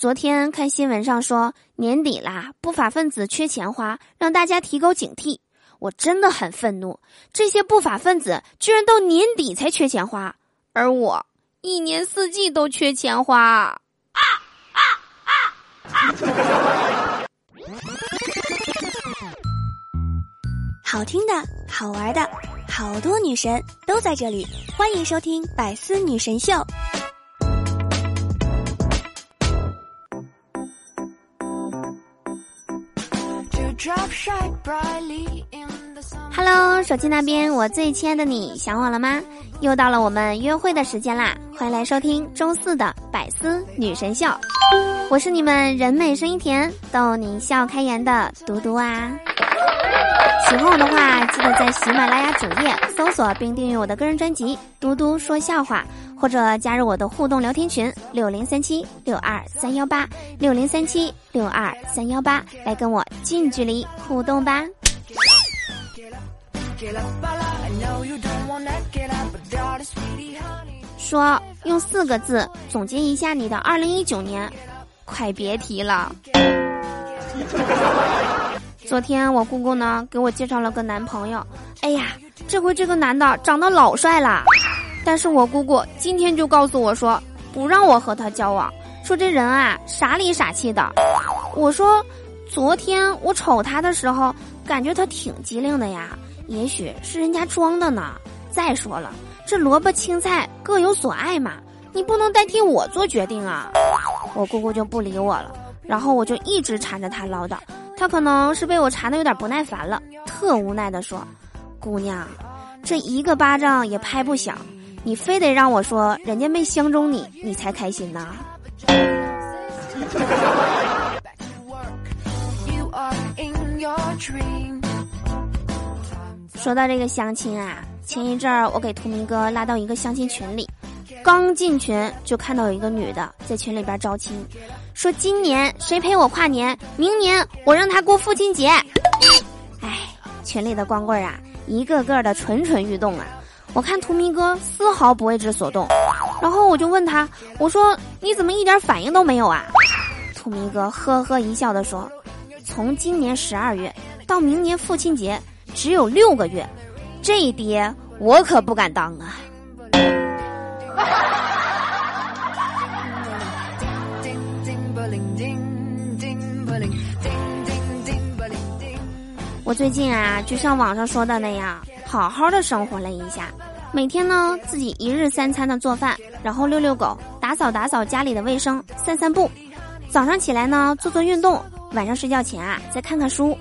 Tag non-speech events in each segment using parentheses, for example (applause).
昨天看新闻上说年底啦，不法分子缺钱花，让大家提高警惕。我真的很愤怒，这些不法分子居然到年底才缺钱花，而我一年四季都缺钱花。啊啊啊啊！好听的，好玩的，好多女神都在这里，欢迎收听《百思女神秀》。Hello，手机那边，我最亲爱的你，想我了吗？又到了我们约会的时间啦！欢迎来收听周四的百思女神秀，我是你们人美声音甜、逗你笑开颜的嘟嘟啊！喜欢我的话，记得在喜马拉雅主页搜索并订阅我的个人专辑《嘟嘟说笑话》。或者加入我的互动聊天群六零三七六二三幺八六零三七六二三幺八，来跟我近距离互动吧。说用四个字总结一下你的二零一九年，快别提了。昨天我姑姑呢给我介绍了个男朋友，哎呀，这回这个男的长得老帅了。但是我姑姑今天就告诉我说，不让我和他交往，说这人啊傻里傻气的。我说，昨天我瞅他的时候，感觉他挺机灵的呀，也许是人家装的呢。再说了，这萝卜青菜各有所爱嘛，你不能代替我做决定啊。我姑姑就不理我了，然后我就一直缠着他唠叨，他可能是被我缠的有点不耐烦了，特无奈的说：“姑娘，这一个巴掌也拍不响。”你非得让我说人家没相中你，你才开心呐？说到这个相亲啊，前一阵儿我给图明哥拉到一个相亲群里，刚进群就看到有一个女的在群里边招亲，说今年谁陪我跨年，明年我让他过父亲节。哎，群里的光棍啊，一个个的蠢蠢欲动啊。我看图迷哥丝毫不为之所动，然后我就问他：“我说你怎么一点反应都没有啊？”图迷哥呵呵一笑的说：“从今年十二月到明年父亲节，只有六个月，这爹我可不敢当啊。”我最近啊，就像网上说的那样。好好的生活了一下，每天呢自己一日三餐的做饭，然后遛遛狗，打扫打扫家里的卫生，散散步。早上起来呢做做运动，晚上睡觉前啊再看看书，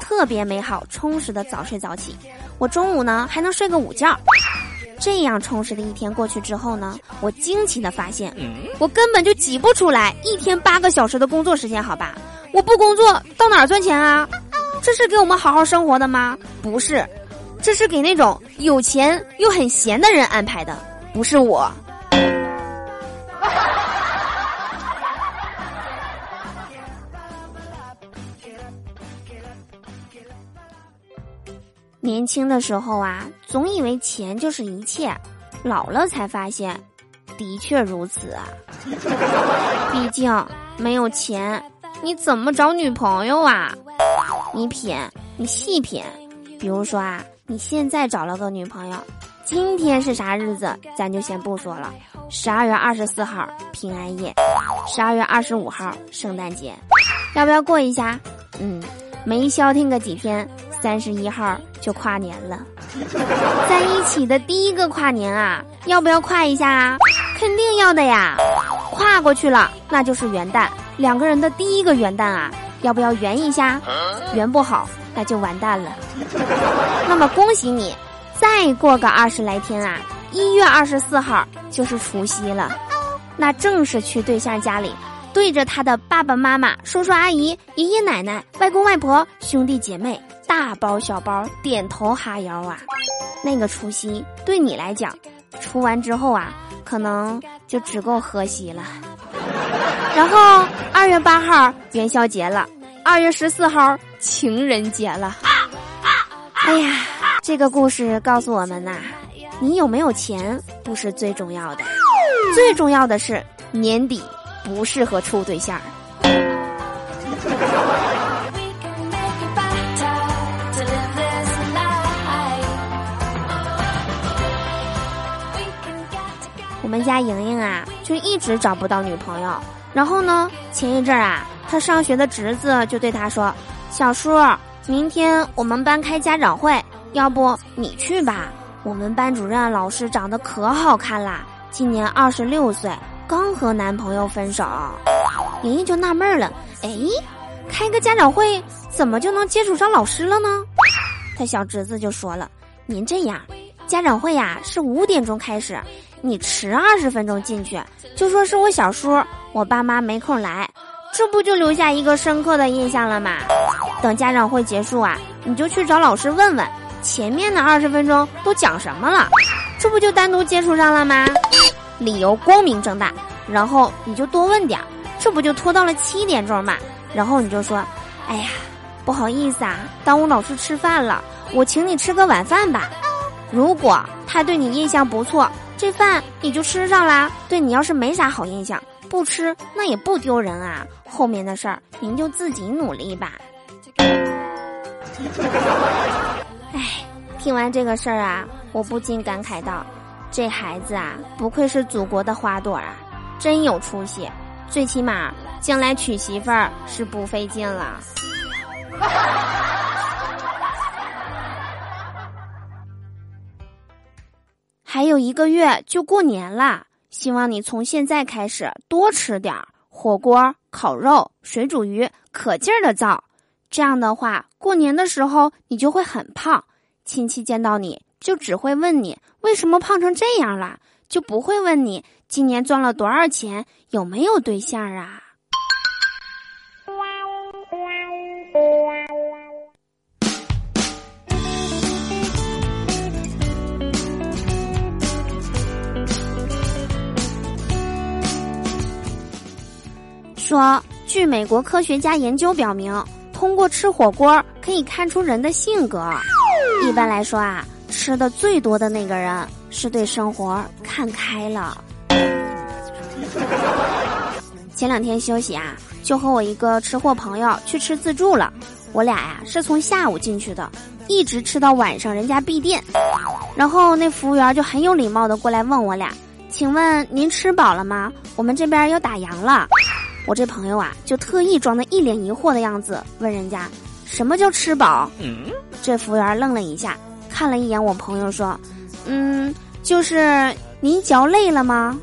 特别美好充实的早睡早起。我中午呢还能睡个午觉。这样充实的一天过去之后呢，我惊奇的发现，我根本就挤不出来一天八个小时的工作时间，好吧？我不工作到哪儿赚钱啊？这是给我们好好生活的吗？不是。这是给那种有钱又很闲的人安排的，不是我。年轻的时候啊，总以为钱就是一切，老了才发现，的确如此啊。(laughs) 毕竟没有钱，你怎么找女朋友啊？你品，你细品，比如说啊。你现在找了个女朋友，今天是啥日子？咱就先不说了。十二月二十四号平安夜，十二月二十五号圣诞节，要不要过一下？嗯，没消停个几天，三十一号就跨年了。在一起的第一个跨年啊，要不要跨一下啊？肯定要的呀！跨过去了，那就是元旦，两个人的第一个元旦啊，要不要圆一下？圆不好。那就完蛋了。那么恭喜你，再过个二十来天啊，一月二十四号就是除夕了。那正是去对象家里，对着他的爸爸妈妈、叔叔阿姨、爷爷奶奶、外公外婆、兄弟姐妹，大包小包点头哈腰啊。那个除夕对你来讲，除完之后啊，可能就只够喝稀了。然后二月八号元宵节了。二月十四号情人节了，哎呀，这个故事告诉我们呐，你有没有钱不是最重要的，最重要的是年底不适合处对象。我们家莹莹啊，就一直找不到女朋友。然后呢，前一阵啊，她上学的侄子就对她说：“小叔，明天我们班开家长会，要不你去吧？我们班主任老师长得可好看啦，今年二十六岁，刚和男朋友分手。”莹莹就纳闷了：“哎，开个家长会，怎么就能接触上老师了呢？”他小侄子就说了：“您这样，家长会呀是五点钟开始。”你迟二十分钟进去，就说是我小叔，我爸妈没空来，这不就留下一个深刻的印象了吗？等家长会结束啊，你就去找老师问问，前面的二十分钟都讲什么了，这不就单独接触上了吗？理由光明正大，然后你就多问点，这不就拖到了七点钟嘛？然后你就说，哎呀，不好意思啊，耽误老师吃饭了，我请你吃个晚饭吧。如果他对你印象不错。这饭你就吃上啦。对你要是没啥好印象，不吃那也不丢人啊。后面的事儿您就自己努力吧。哎，听完这个事儿啊，我不禁感慨道：这孩子啊，不愧是祖国的花朵啊，真有出息。最起码将来娶媳妇儿是不费劲了。还有一个月就过年了，希望你从现在开始多吃点儿火锅、烤肉、水煮鱼，可劲儿的造。这样的话，过年的时候你就会很胖，亲戚见到你就只会问你为什么胖成这样了，就不会问你今年赚了多少钱，有没有对象啊。说，据美国科学家研究表明，通过吃火锅可以看出人的性格。一般来说啊，吃的最多的那个人是对生活看开了。前两天休息啊，就和我一个吃货朋友去吃自助了。我俩呀是从下午进去的，一直吃到晚上人家闭店。然后那服务员就很有礼貌的过来问我俩：“请问您吃饱了吗？我们这边要打烊了。”我这朋友啊，就特意装的一脸疑惑的样子，问人家：“什么叫吃饱？”这服务员愣了一下，看了一眼我朋友，说：“嗯，就是您嚼累了吗？”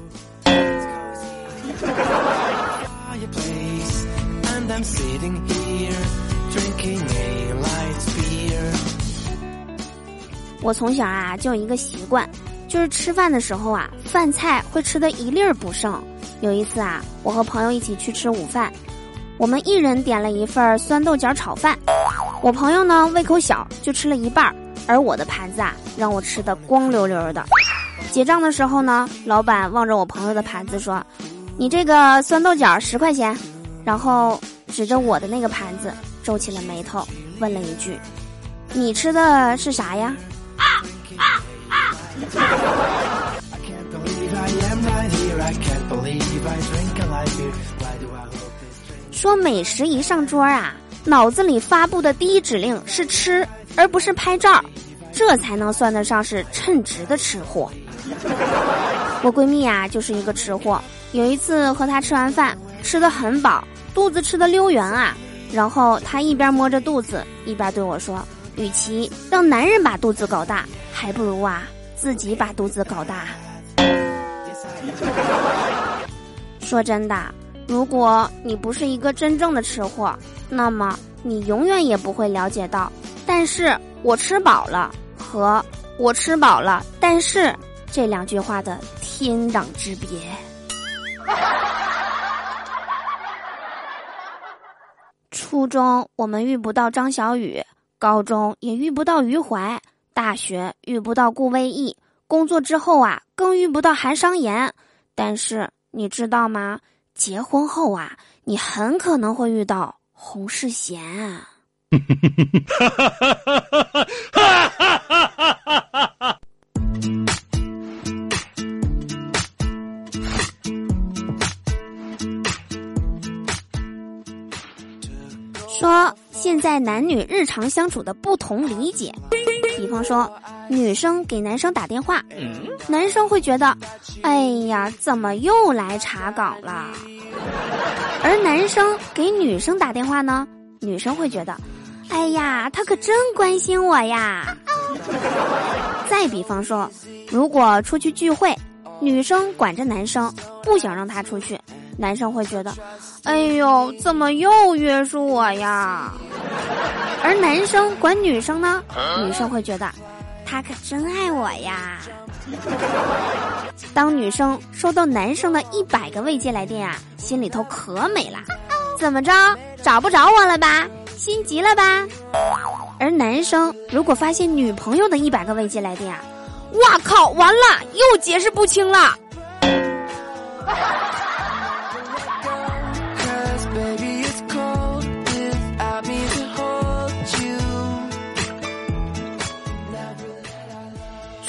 我从小啊就有一个习惯，就是吃饭的时候啊，饭菜会吃的一粒儿不剩。有一次啊，我和朋友一起去吃午饭，我们一人点了一份酸豆角炒饭。我朋友呢胃口小，就吃了一半，而我的盘子啊让我吃的光溜溜的。结账的时候呢，老板望着我朋友的盘子说：“你这个酸豆角十块钱。”然后指着我的那个盘子皱起了眉头，问了一句：“你吃的是啥呀？”啊啊啊说美食一上桌啊，脑子里发布的第一指令是吃，而不是拍照，这才能算得上是称职的吃货。(laughs) 我闺蜜啊，就是一个吃货。有一次和她吃完饭，吃的很饱，肚子吃的溜圆啊。然后她一边摸着肚子，一边对我说：“与其让男人把肚子搞大，还不如啊自己把肚子搞大。” (laughs) 说真的，如果你不是一个真正的吃货，那么你永远也不会了解到。但是我吃饱了和我吃饱了，但是这两句话的天壤之别。(laughs) 初中我们遇不到张小雨，高中也遇不到余淮，大学遇不到顾魏艺，工作之后啊，更遇不到韩商言但是你知道吗？结婚后啊你很可能会遇到洪世贤说现在男女日常相处的不同理解比方说女生给男生打电话，男生会觉得，哎呀，怎么又来查岗了？而男生给女生打电话呢，女生会觉得，哎呀，他可真关心我呀。再比方说，如果出去聚会，女生管着男生，不想让他出去。男生会觉得，哎呦，怎么又约束我呀？而男生管女生呢，女生会觉得，他可真爱我呀。当女生收到男生的一百个未接来电啊，心里头可美了。怎么着，找不着我了吧？心急了吧？而男生如果发现女朋友的一百个未接来电啊，哇靠，完了，又解释不清了。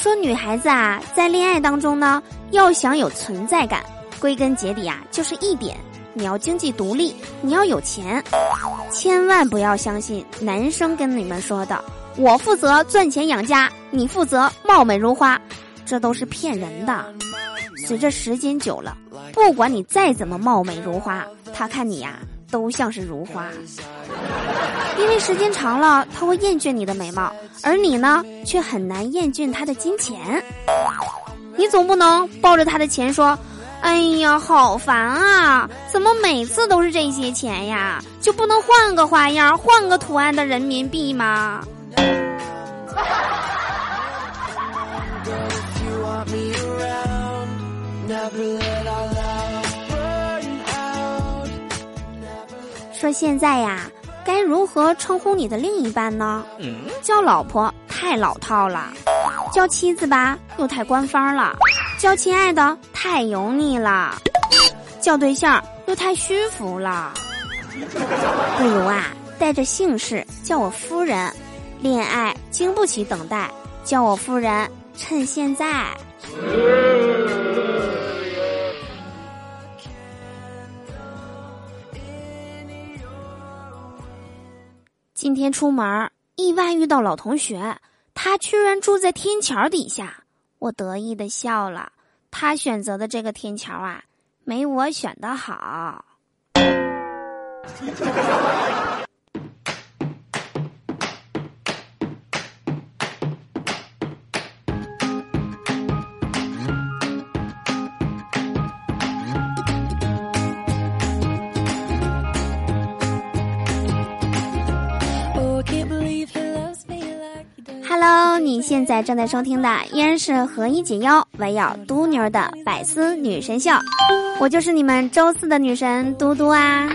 说女孩子啊，在恋爱当中呢，要想有存在感，归根结底啊，就是一点：你要经济独立，你要有钱。千万不要相信男生跟你们说的“我负责赚钱养家，你负责貌美如花”，这都是骗人的。随着时间久了，不管你再怎么貌美如花，他看你呀。都像是如花，因为时间长了，他会厌倦你的美貌，而你呢，却很难厌倦他的金钱。你总不能抱着他的钱说：“哎呀，好烦啊！怎么每次都是这些钱呀？就不能换个花样，换个图案的人民币吗？” (laughs) 说现在呀，该如何称呼你的另一半呢？叫老婆太老套了，叫妻子吧又太官方了，叫亲爱的太油腻了，叫对象又太虚浮了。不如啊，带着姓氏叫我夫人，恋爱经不起等待，叫我夫人，趁现在。今天出门意外遇到老同学，他居然住在天桥底下，我得意的笑了。他选择的这个天桥啊，没我选的好。现在正在收听的依然是何以解忧，唯有嘟妞的百思女神秀，我就是你们周四的女神嘟嘟啊！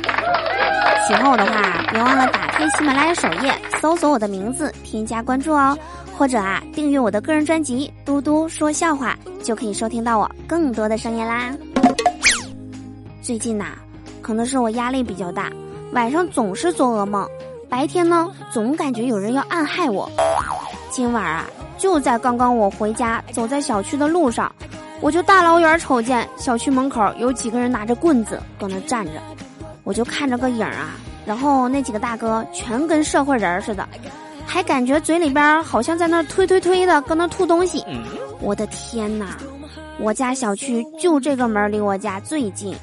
喜欢我的话，别忘了打开喜马拉雅首页，搜索我的名字，添加关注哦，或者啊，订阅我的个人专辑《嘟嘟说笑话》，就可以收听到我更多的声音啦。最近呐，可能是我压力比较大，晚上总是做噩梦，白天呢，总感觉有人要暗害我。今晚啊，就在刚刚我回家走在小区的路上，我就大老远瞅见小区门口有几个人拿着棍子搁那站着，我就看着个影儿啊，然后那几个大哥全跟社会人似的，还感觉嘴里边好像在那推推推的搁那吐东西。我的天哪！我家小区就这个门离我家最近，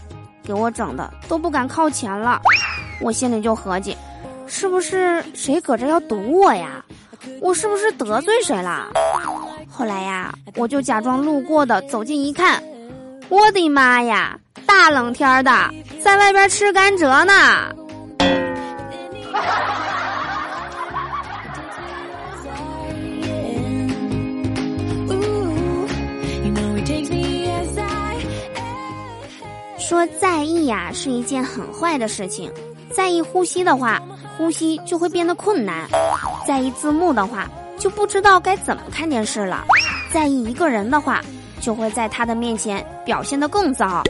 给我整的都不敢靠前了。我心里就合计，是不是谁搁这要堵我呀？我是不是得罪谁了？后来呀，我就假装路过的走近一看，我的妈呀，大冷天的，在外边吃甘蔗呢。说在意呀是一件很坏的事情，在意呼吸的话。呼吸就会变得困难，在意字幕的话，就不知道该怎么看电视了；在意一个人的话，就会在他的面前表现得更糟。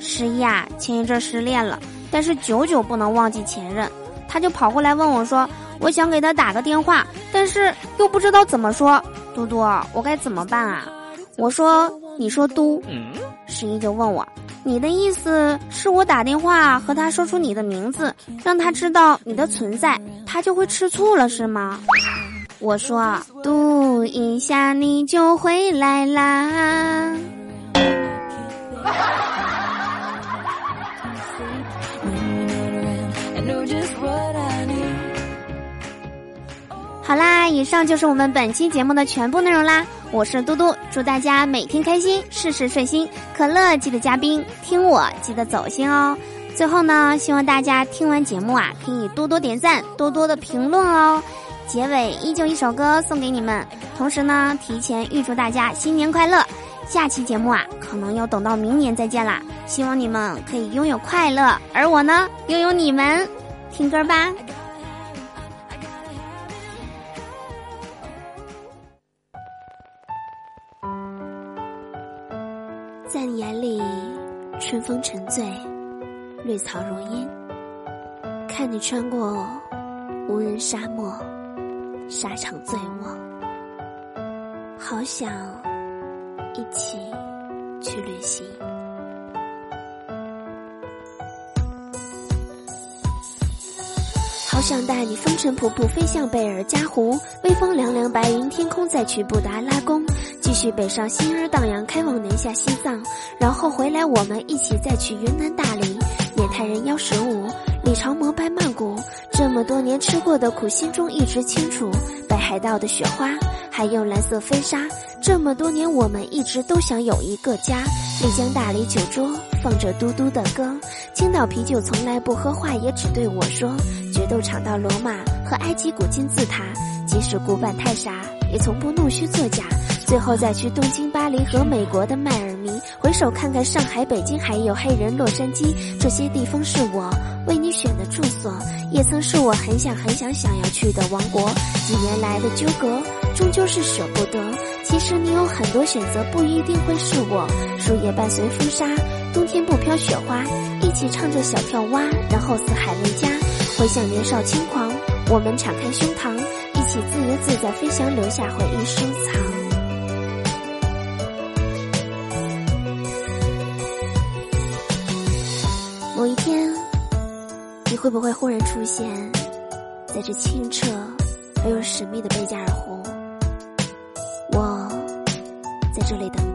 十一啊，前一阵失恋了，但是久久不能忘记前任，他就跑过来问我说：“我想给他打个电话，但是又不知道怎么说。”嘟嘟，我该怎么办啊？我说：“你说嘟。”十一就问我：“你的意思是我打电话和他说出你的名字，让他知道你的存在，他就会吃醋了，是吗？我说，嘟一下你就回来啦。好啦，以上就是我们本期节目的全部内容啦。我是嘟嘟，祝大家每天开心，事事顺心。可乐记得加冰，听我记得走心哦。最后呢，希望大家听完节目啊，可以多多点赞，多多的评论哦。结尾依旧一首歌送给你们，同时呢，提前预祝大家新年快乐。下期节目啊，可能要等到明年再见啦。希望你们可以拥有快乐，而我呢，拥有你们。听歌吧。春风沉醉，绿草如茵。看你穿过无人沙漠，沙场醉卧。好想一起去旅行。好想带你风尘仆仆飞向贝尔加湖，微风凉凉，白云天空，再去布达拉宫，继续北上，心儿荡漾，开往南下西藏，然后回来，我们一起再去云南大理，缅泰人妖十五，李朝摩拜曼谷，这么多年吃过的苦，心中一直清楚，北海道的雪花，还有蓝色飞沙，这么多年我们一直都想有一个家，丽江大理酒桌。放着嘟嘟的歌，青岛啤酒从来不喝，话也只对我说。决斗场到罗马和埃及古金字塔，即使古板太傻，也从不弄虚作假。最后再去东京、巴黎和美国的迈尔密，回首看看上海、北京，还有黑人洛杉矶，这些地方是我为你选的住所，也曾是我很想很想想要去的王国。几年来的纠葛，终究是舍不得。其实你有很多选择，不一定会是我。树叶伴随风沙。冬天不飘雪花，一起唱着小跳蛙，然后四海为家。回想年少轻狂，我们敞开胸膛，一起自由自在飞翔，留下回忆收藏。有一天，你会不会忽然出现在这清澈而又神秘的贝加尔湖？我在这里等。